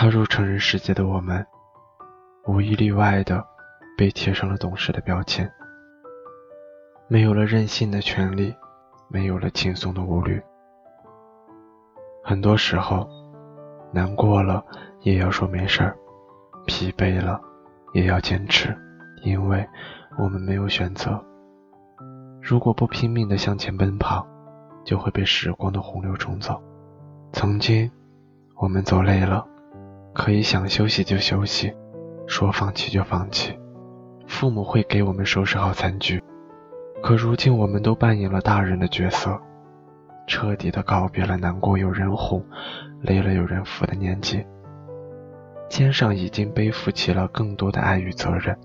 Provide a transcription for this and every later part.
踏入成人世界的我们，无一例外的被贴上了懂事的标签，没有了任性的权利，没有了轻松的无虑。很多时候，难过了也要说没事儿，疲惫了也要坚持，因为我们没有选择。如果不拼命的向前奔跑，就会被时光的洪流冲走。曾经，我们走累了，可以想休息就休息，说放弃就放弃。父母会给我们收拾好餐具。可如今，我们都扮演了大人的角色，彻底的告别了难过有人哄，累了有人扶的年纪，肩上已经背负起了更多的爱与责任。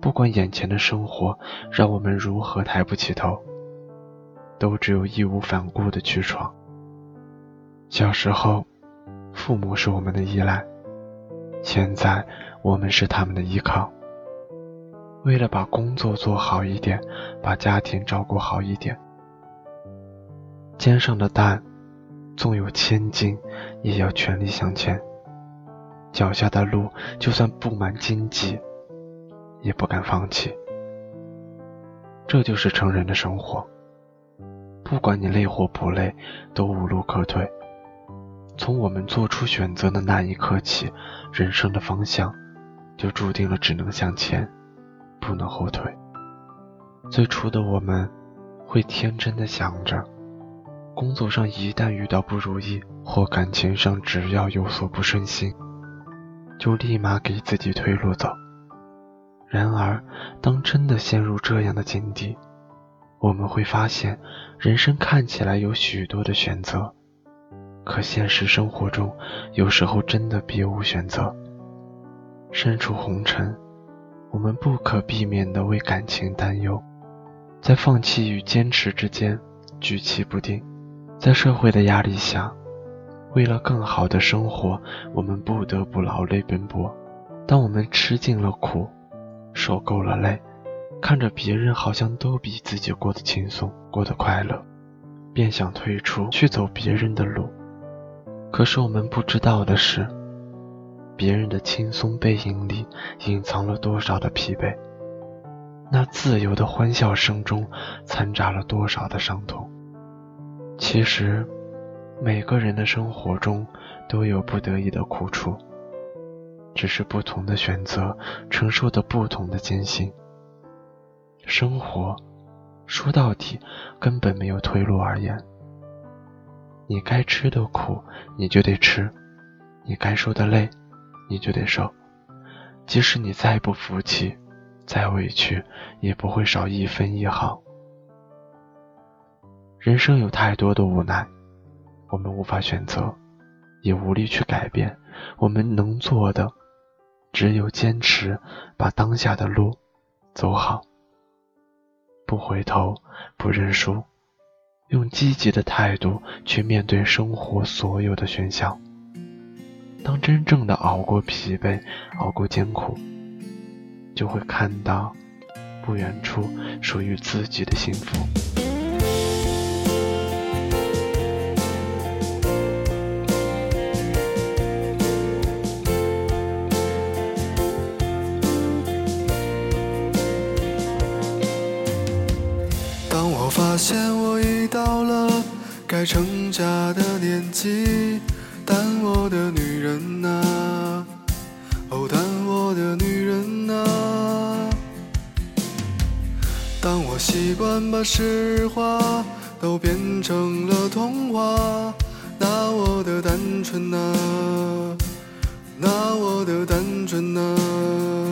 不管眼前的生活让我们如何抬不起头，都只有义无反顾的去闯。小时候，父母是我们的依赖，现在我们是他们的依靠。为了把工作做好一点，把家庭照顾好一点，肩上的担纵有千斤，也要全力向前。脚下的路就算布满荆棘。也不敢放弃，这就是成人的生活。不管你累或不累，都无路可退。从我们做出选择的那一刻起，人生的方向就注定了只能向前，不能后退。最初的我们，会天真的想着，工作上一旦遇到不如意，或感情上只要有所不顺心，就立马给自己退路走。然而，当真的陷入这样的境地，我们会发现，人生看起来有许多的选择，可现实生活中，有时候真的别无选择。身处红尘，我们不可避免地为感情担忧，在放弃与坚持之间举棋不定，在社会的压力下，为了更好的生活，我们不得不劳累奔波。当我们吃尽了苦，受够了累，看着别人好像都比自己过得轻松，过得快乐，便想退出去走别人的路。可是我们不知道的是，别人的轻松背影里隐藏了多少的疲惫，那自由的欢笑声中掺杂了多少的伤痛。其实，每个人的生活中都有不得已的苦处。只是不同的选择，承受的不同的艰辛。生活说到底根本没有退路而言。你该吃的苦你就得吃，你该受的累你就得受。即使你再不服气，再委屈，也不会少一分一毫。人生有太多的无奈，我们无法选择，也无力去改变。我们能做的。只有坚持，把当下的路走好，不回头，不认输，用积极的态度去面对生活所有的喧嚣。当真正的熬过疲惫，熬过艰苦，就会看到不远处属于自己的幸福。发现我已到了该成家的年纪，但我的女人啊，哦，但我的女人啊。当我习惯把实话都变成了童话，那我的单纯啊，那我的单纯啊。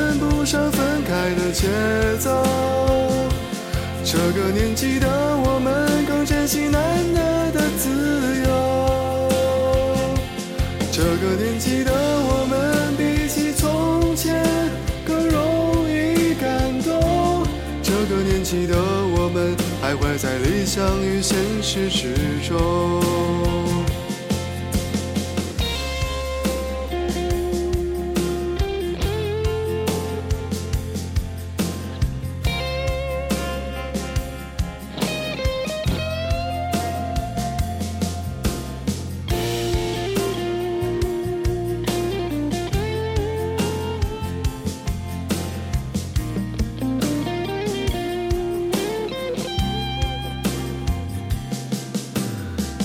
开的节奏。这个年纪的我们，更珍惜难得的自由。这个年纪的我们，比起从前更容易感动。这个年纪的我们，徘徊在理想与现实之中。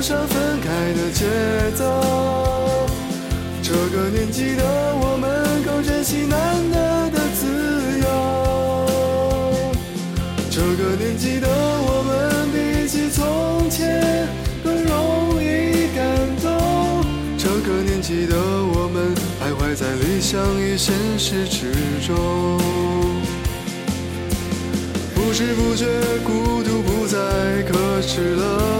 上分开的节奏。这个年纪的我们，更珍惜难得的自由。这个年纪的我们，比起从前更容易感动。这个年纪的我们，徘徊在理想与现实之中。不知不觉，孤独不再可耻了。